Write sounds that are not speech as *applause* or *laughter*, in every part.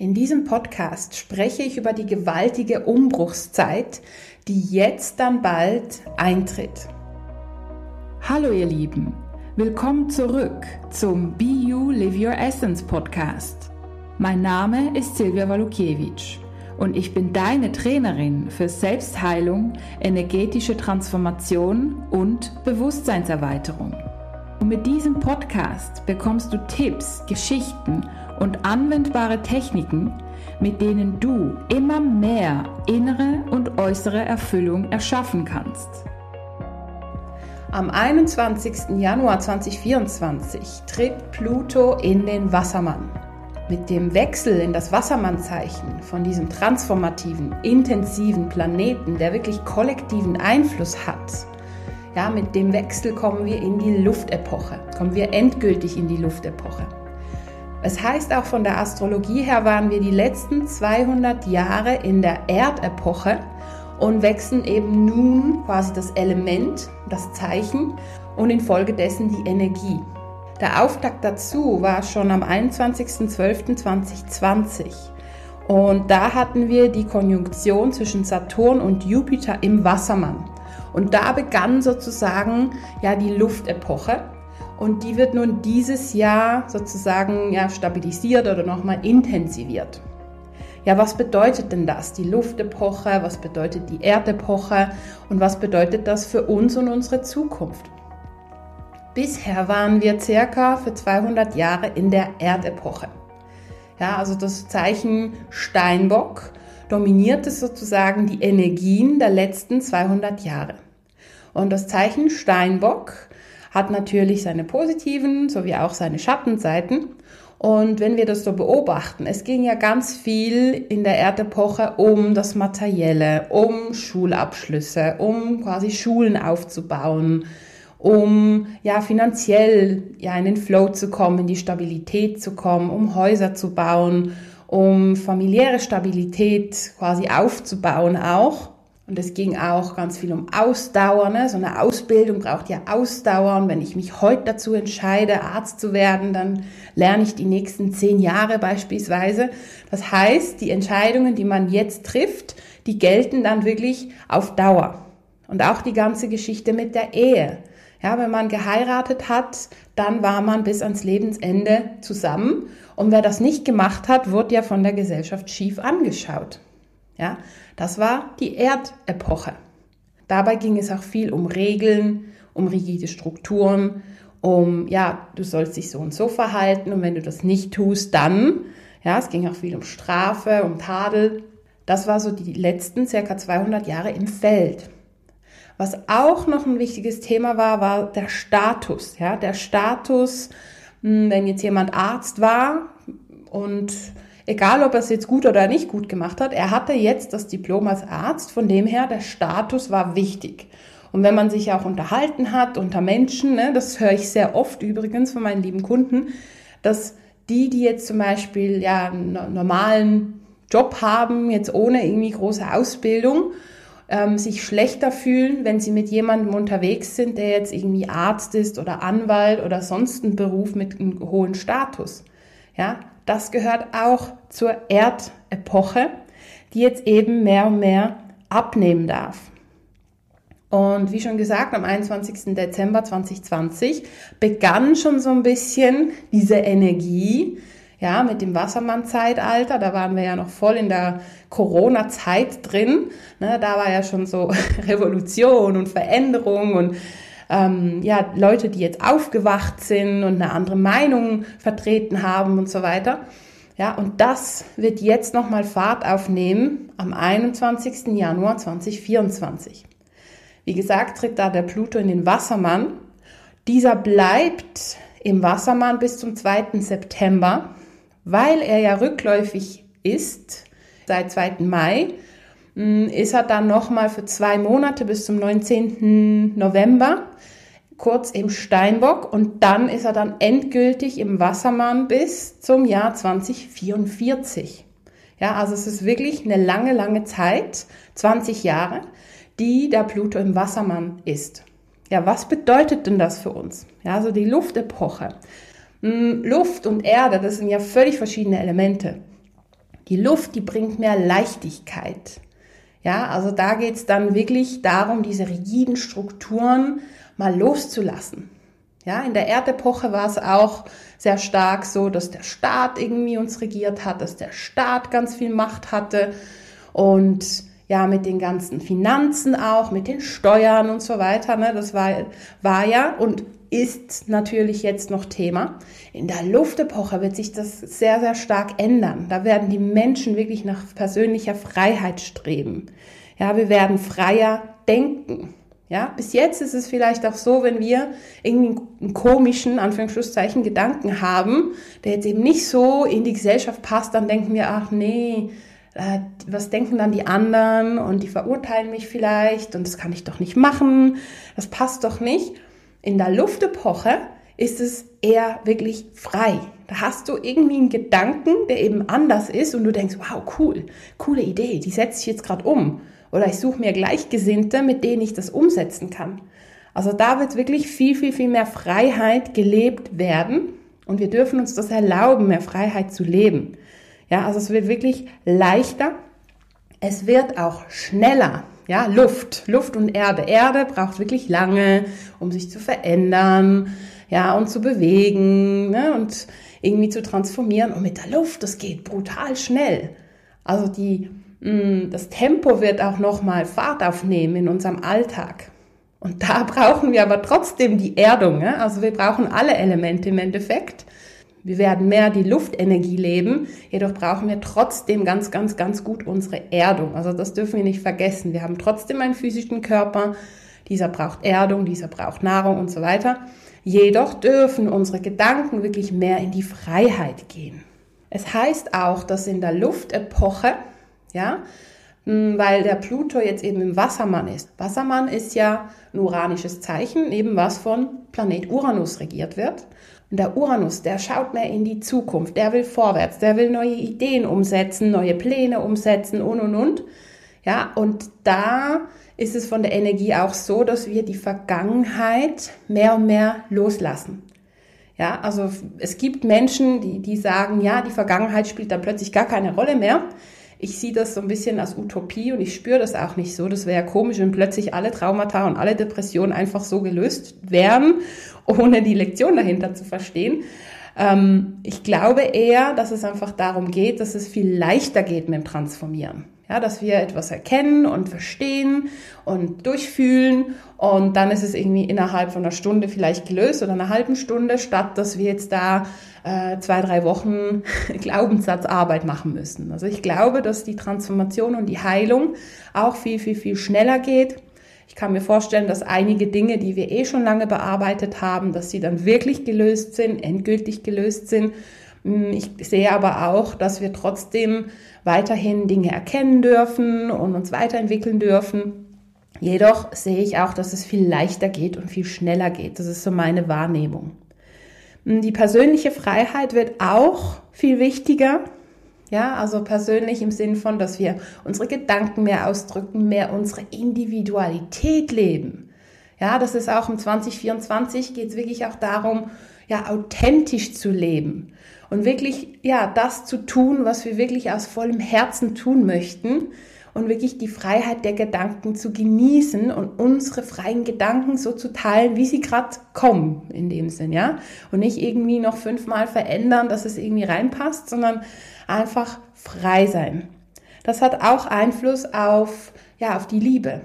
In diesem Podcast spreche ich über die gewaltige Umbruchszeit, die jetzt dann bald eintritt. Hallo ihr Lieben, willkommen zurück zum Be You Live Your Essence Podcast. Mein Name ist Silvia Walukiewicz und ich bin deine Trainerin für Selbstheilung, energetische Transformation und Bewusstseinserweiterung. Und mit diesem Podcast bekommst du Tipps, Geschichten und anwendbare Techniken, mit denen du immer mehr innere und äußere Erfüllung erschaffen kannst. Am 21. Januar 2024 tritt Pluto in den Wassermann. Mit dem Wechsel in das Wassermannzeichen von diesem transformativen, intensiven Planeten, der wirklich kollektiven Einfluss hat, ja, mit dem Wechsel kommen wir in die Luftepoche, kommen wir endgültig in die Luftepoche. Es heißt auch von der Astrologie her waren wir die letzten 200 Jahre in der Erdepoche und wechseln eben nun quasi das Element, das Zeichen und infolgedessen die Energie. Der Auftakt dazu war schon am 21.12.2020 und da hatten wir die Konjunktion zwischen Saturn und Jupiter im Wassermann. Und da begann sozusagen ja die Luftepoche. Und die wird nun dieses Jahr sozusagen ja, stabilisiert oder nochmal intensiviert. Ja, was bedeutet denn das? Die Luftepoche, was bedeutet die Erdepoche und was bedeutet das für uns und unsere Zukunft? Bisher waren wir circa für 200 Jahre in der Erdepoche. Ja, also das Zeichen Steinbock dominierte sozusagen die Energien der letzten 200 Jahre. Und das Zeichen Steinbock hat natürlich seine positiven sowie auch seine Schattenseiten. Und wenn wir das so beobachten, es ging ja ganz viel in der Erdepoche um das Materielle, um Schulabschlüsse, um quasi Schulen aufzubauen, um ja finanziell ja in den Flow zu kommen, in die Stabilität zu kommen, um Häuser zu bauen, um familiäre Stabilität quasi aufzubauen auch. Und es ging auch ganz viel um Ausdauer. Ne? So eine Ausbildung braucht ja Ausdauer. Und wenn ich mich heute dazu entscheide, Arzt zu werden, dann lerne ich die nächsten zehn Jahre beispielsweise. Das heißt, die Entscheidungen, die man jetzt trifft, die gelten dann wirklich auf Dauer. Und auch die ganze Geschichte mit der Ehe. Ja, wenn man geheiratet hat, dann war man bis ans Lebensende zusammen. Und wer das nicht gemacht hat, wird ja von der Gesellschaft schief angeschaut. Ja, das war die Erdepoche. Dabei ging es auch viel um Regeln, um rigide Strukturen, um, ja, du sollst dich so und so verhalten und wenn du das nicht tust, dann, ja, es ging auch viel um Strafe, um Tadel. Das war so die letzten circa 200 Jahre im Feld. Was auch noch ein wichtiges Thema war, war der Status. Ja, der Status, hm, wenn jetzt jemand Arzt war und egal ob er es jetzt gut oder nicht gut gemacht hat, er hatte jetzt das Diplom als Arzt, von dem her der Status war wichtig. Und wenn man sich auch unterhalten hat unter Menschen, ne, das höre ich sehr oft übrigens von meinen lieben Kunden, dass die, die jetzt zum Beispiel ja einen normalen Job haben, jetzt ohne irgendwie große Ausbildung, ähm, sich schlechter fühlen, wenn sie mit jemandem unterwegs sind, der jetzt irgendwie Arzt ist oder Anwalt oder sonst ein Beruf mit einem hohen Status. Ja, das gehört auch zur Erdepoche, die jetzt eben mehr und mehr abnehmen darf. Und wie schon gesagt, am 21. Dezember 2020 begann schon so ein bisschen diese Energie, ja, mit dem Wassermann-Zeitalter, da waren wir ja noch voll in der Corona-Zeit drin. Ne, da war ja schon so *laughs* Revolution und Veränderung und ähm, ja, Leute, die jetzt aufgewacht sind und eine andere Meinung vertreten haben und so weiter. Ja, und das wird jetzt nochmal Fahrt aufnehmen am 21. Januar 2024. Wie gesagt, tritt da der Pluto in den Wassermann. Dieser bleibt im Wassermann bis zum 2. September weil er ja rückläufig ist, seit 2. Mai, ist er dann nochmal für zwei Monate bis zum 19. November kurz im Steinbock und dann ist er dann endgültig im Wassermann bis zum Jahr 2044. Ja, also es ist wirklich eine lange, lange Zeit, 20 Jahre, die der Pluto im Wassermann ist. Ja, was bedeutet denn das für uns? Ja, also die Luftepoche. Hm, Luft und Erde, das sind ja völlig verschiedene Elemente. Die Luft, die bringt mehr Leichtigkeit. Ja, also da geht es dann wirklich darum, diese rigiden Strukturen mal loszulassen. Ja, in der Erdepoche war es auch sehr stark so, dass der Staat irgendwie uns regiert hat, dass der Staat ganz viel Macht hatte und ja, mit den ganzen Finanzen auch, mit den Steuern und so weiter. Ne, das war, war ja und ist natürlich jetzt noch Thema. In der Luftepoche wird sich das sehr, sehr stark ändern. Da werden die Menschen wirklich nach persönlicher Freiheit streben. Ja, wir werden freier denken. Ja, bis jetzt ist es vielleicht auch so, wenn wir irgendwie einen komischen, Anführungsschlusszeichen, Gedanken haben, der jetzt eben nicht so in die Gesellschaft passt, dann denken wir, ach nee, äh, was denken dann die anderen und die verurteilen mich vielleicht und das kann ich doch nicht machen, das passt doch nicht. In der Luftepoche ist es eher wirklich frei. Da hast du irgendwie einen Gedanken, der eben anders ist und du denkst, wow, cool, coole Idee, die setze ich jetzt gerade um. Oder ich suche mir Gleichgesinnte, mit denen ich das umsetzen kann. Also da wird wirklich viel, viel, viel mehr Freiheit gelebt werden. Und wir dürfen uns das erlauben, mehr Freiheit zu leben. Ja, also es wird wirklich leichter. Es wird auch schneller. Ja, Luft, Luft und Erde. Erde braucht wirklich lange, um sich zu verändern, ja, und zu bewegen, ne, und irgendwie zu transformieren. Und mit der Luft, das geht brutal schnell. Also die Mm, das Tempo wird auch nochmal Fahrt aufnehmen in unserem Alltag. Und da *laughs* brauchen wir aber trotzdem die Erdung. Also wir brauchen alle Elemente im Endeffekt. Wir werden mehr die Luftenergie leben, jedoch brauchen wir trotzdem ganz, ganz, ganz gut unsere Erdung. Also das dürfen wir nicht vergessen. Wir haben trotzdem einen physischen Körper, dieser braucht Erdung, dieser braucht Nahrung und so weiter. Jedoch dürfen unsere Gedanken wirklich mehr in die Freiheit gehen. Es heißt auch, dass in der Luftepoche ja, weil der Pluto jetzt eben im Wassermann ist. Wassermann ist ja ein uranisches Zeichen, eben was von Planet Uranus regiert wird. Und der Uranus, der schaut mehr in die Zukunft, der will vorwärts, der will neue Ideen umsetzen, neue Pläne umsetzen und und und. Ja, und da ist es von der Energie auch so, dass wir die Vergangenheit mehr und mehr loslassen. Ja, also es gibt Menschen, die, die sagen, ja, die Vergangenheit spielt dann plötzlich gar keine Rolle mehr. Ich sehe das so ein bisschen als Utopie und ich spüre das auch nicht so. Das wäre komisch, wenn plötzlich alle Traumata und alle Depressionen einfach so gelöst wären, ohne die Lektion dahinter zu verstehen. Ähm, ich glaube eher, dass es einfach darum geht, dass es viel leichter geht mit dem Transformieren. Ja, dass wir etwas erkennen und verstehen und durchfühlen und dann ist es irgendwie innerhalb von einer Stunde vielleicht gelöst oder einer halben Stunde, statt dass wir jetzt da äh, zwei, drei Wochen *laughs* Glaubenssatzarbeit machen müssen. Also ich glaube, dass die Transformation und die Heilung auch viel, viel, viel schneller geht. Ich kann mir vorstellen, dass einige Dinge, die wir eh schon lange bearbeitet haben, dass sie dann wirklich gelöst sind, endgültig gelöst sind hm, ich sehe aber auch, dass wir trotzdem weiterhin Dinge erkennen dürfen und uns weiterentwickeln dürfen. Jedoch sehe ich auch, dass es viel leichter geht und viel schneller geht. Das ist so meine Wahrnehmung. Hm, die persönliche Freiheit wird auch viel wichtiger. Ja, also persönlich im Sinn von, dass wir unsere Gedanken mehr ausdrücken, mehr unsere Individualität leben. Ja, das ist auch im 2024 geht es wirklich auch darum, ja, authentisch zu leben und wirklich, ja, das zu tun, was wir wirklich aus vollem Herzen tun möchten und wirklich die Freiheit der Gedanken zu genießen und unsere freien Gedanken so zu teilen, wie sie gerade kommen, in dem Sinn, ja. Und nicht irgendwie noch fünfmal verändern, dass es irgendwie reinpasst, sondern einfach frei sein. Das hat auch Einfluss auf, ja, auf die Liebe.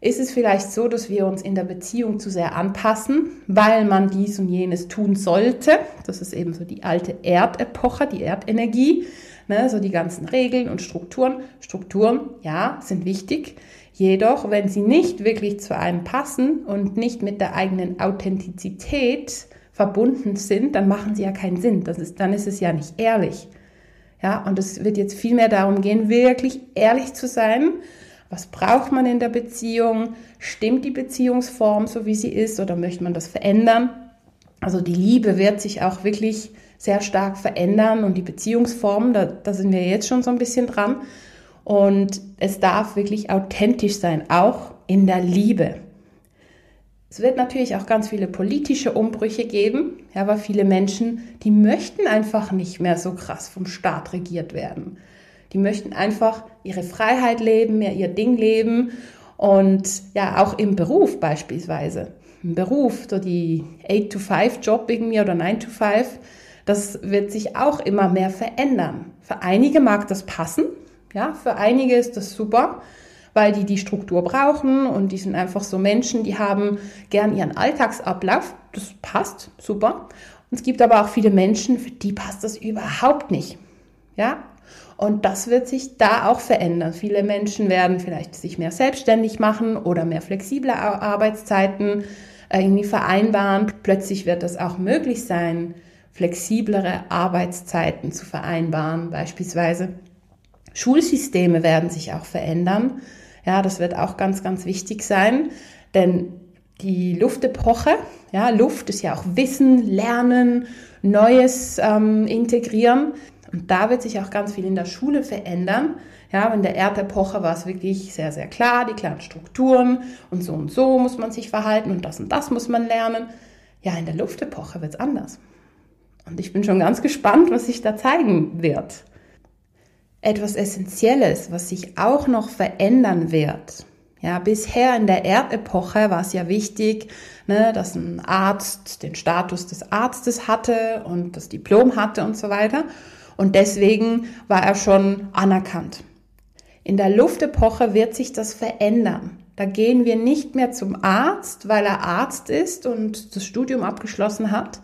Ist es vielleicht so, dass wir uns in der Beziehung zu sehr anpassen, weil man dies und jenes tun sollte? Das ist eben so die alte Erdepoche, die Erdenergie, ne, so die ganzen Regeln und Strukturen. Strukturen, ja, sind wichtig. Jedoch, wenn sie nicht wirklich zu einem passen und nicht mit der eigenen Authentizität verbunden sind, dann machen sie ja keinen Sinn. Das ist, dann ist es ja nicht ehrlich. Ja, und es wird jetzt viel mehr darum gehen, wirklich ehrlich zu sein was braucht man in der Beziehung? Stimmt die Beziehungsform so, wie sie ist, oder möchte man das verändern? Also die Liebe wird sich auch wirklich sehr stark verändern und die Beziehungsform, da, da sind wir jetzt schon so ein bisschen dran. Und es darf wirklich authentisch sein, auch in der Liebe. Es wird natürlich auch ganz viele politische Umbrüche geben, ja, aber viele Menschen, die möchten einfach nicht mehr so krass vom Staat regiert werden. Die möchten einfach ihre Freiheit leben, mehr ihr Ding leben und ja, auch im Beruf beispielsweise. Im Beruf, so die 8-to-5-Job irgendwie oder 9-to-5, das wird sich auch immer mehr verändern. Für einige mag das passen, ja, für einige ist das super, weil die die Struktur brauchen und die sind einfach so Menschen, die haben gern ihren Alltagsablauf. Das passt, super. Und es gibt aber auch viele Menschen, für die passt das überhaupt nicht. Ja, und das wird sich da auch verändern. Viele Menschen werden vielleicht sich mehr selbstständig machen oder mehr flexible Arbeitszeiten äh, irgendwie vereinbaren. Plötzlich wird es auch möglich sein, flexiblere Arbeitszeiten zu vereinbaren, beispielsweise. Schulsysteme werden sich auch verändern. Ja, das wird auch ganz, ganz wichtig sein, denn die Luftepoche, ja, Luft ist ja auch Wissen, Lernen, Neues ähm, integrieren. Und da wird sich auch ganz viel in der Schule verändern. Ja, in der Erdepoche war es wirklich sehr, sehr klar, die klaren Strukturen und so und so muss man sich verhalten und das und das muss man lernen. Ja, in der Luftepoche wird es anders. Und ich bin schon ganz gespannt, was sich da zeigen wird etwas Essentielles, was sich auch noch verändern wird. Ja, bisher in der Erdepoche war es ja wichtig, ne, dass ein Arzt den Status des Arztes hatte und das Diplom hatte und so weiter. Und deswegen war er schon anerkannt. In der Luftepoche wird sich das verändern. Da gehen wir nicht mehr zum Arzt, weil er Arzt ist und das Studium abgeschlossen hat,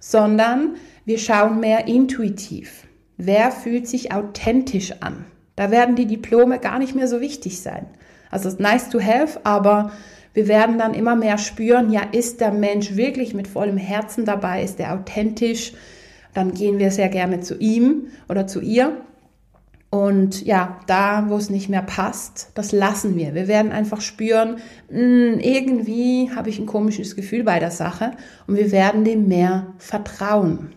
sondern wir schauen mehr intuitiv. Wer fühlt sich authentisch an? Da werden die Diplome gar nicht mehr so wichtig sein. Also es ist nice to have, aber wir werden dann immer mehr spüren, ja, ist der Mensch wirklich mit vollem Herzen dabei, ist er authentisch? Dann gehen wir sehr gerne zu ihm oder zu ihr. Und ja, da, wo es nicht mehr passt, das lassen wir. Wir werden einfach spüren, hm, irgendwie habe ich ein komisches Gefühl bei der Sache und wir werden dem mehr vertrauen.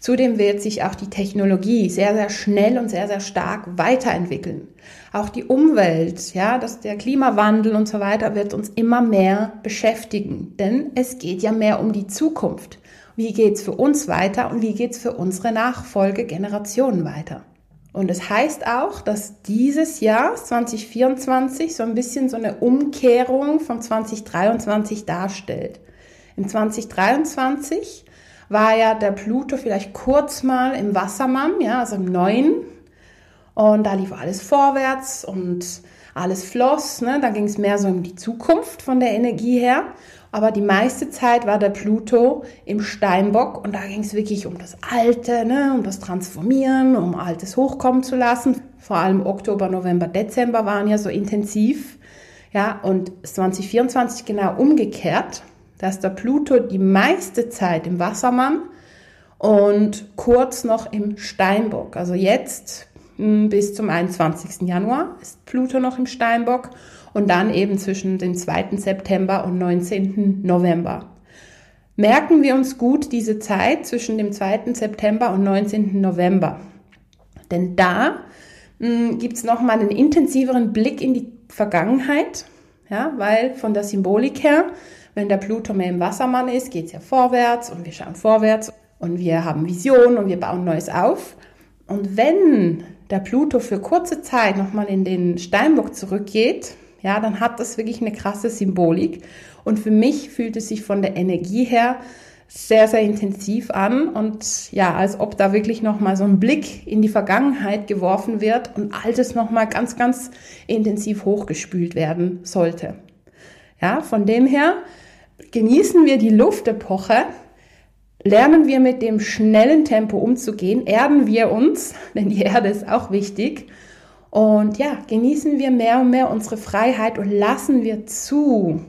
Zudem wird sich auch die Technologie sehr, sehr schnell und sehr, sehr stark weiterentwickeln. Auch die Umwelt, ja, dass der Klimawandel und so weiter wird uns immer mehr beschäftigen. Denn es geht ja mehr um die Zukunft. Wie geht's für uns weiter und wie geht's für unsere Nachfolgegenerationen weiter? Und es das heißt auch, dass dieses Jahr 2024 so ein bisschen so eine Umkehrung von 2023 darstellt. In 2023 war ja der Pluto vielleicht kurz mal im Wassermann, ja, also im Neuen. Und da lief alles vorwärts und alles floss. Ne? Da ging es mehr so um die Zukunft von der Energie her. Aber die meiste Zeit war der Pluto im Steinbock und da ging es wirklich um das Alte, ne? um das Transformieren, um Altes hochkommen zu lassen. Vor allem Oktober, November, Dezember waren ja so intensiv. Ja, und 2024 genau umgekehrt dass der Pluto die meiste Zeit im Wassermann und kurz noch im Steinbock. Also jetzt hm, bis zum 21. Januar ist Pluto noch im Steinbock und dann eben zwischen dem 2. September und 19. November. Merken wir uns gut diese Zeit zwischen dem 2. September und 19. November. Denn da hm, gibt es nochmal einen intensiveren Blick in die Vergangenheit, ja, weil von der Symbolik her wenn der Pluto mehr im Wassermann ist, geht es ja vorwärts und wir schauen vorwärts und wir haben Visionen und wir bauen Neues auf. Und wenn der Pluto für kurze Zeit nochmal in den Steinbock zurückgeht, ja, dann hat das wirklich eine krasse Symbolik. Und für mich fühlt es sich von der Energie her sehr, sehr intensiv an und ja, als ob da wirklich nochmal so ein Blick in die Vergangenheit geworfen wird und Altes nochmal ganz, ganz intensiv hochgespült werden sollte. Ja, von dem her genießen wir die Luftepoche, lernen wir mit dem schnellen Tempo umzugehen, erden wir uns, *laughs* denn die Erde ist auch wichtig. Und ja, genießen wir mehr und mehr unsere Freiheit und lassen wir zu,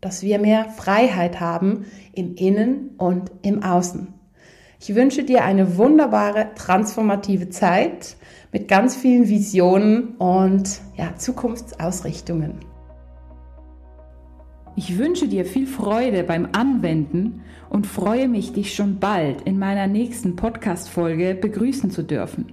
dass wir mehr Freiheit haben im Innen und im Außen. Ich wünsche dir eine wunderbare, transformative Zeit mit ganz vielen Visionen und ja, Zukunftsausrichtungen. Ich wünsche dir viel Freude beim Anwenden und freue mich, dich schon bald in meiner nächsten Podcast-Folge begrüßen zu dürfen.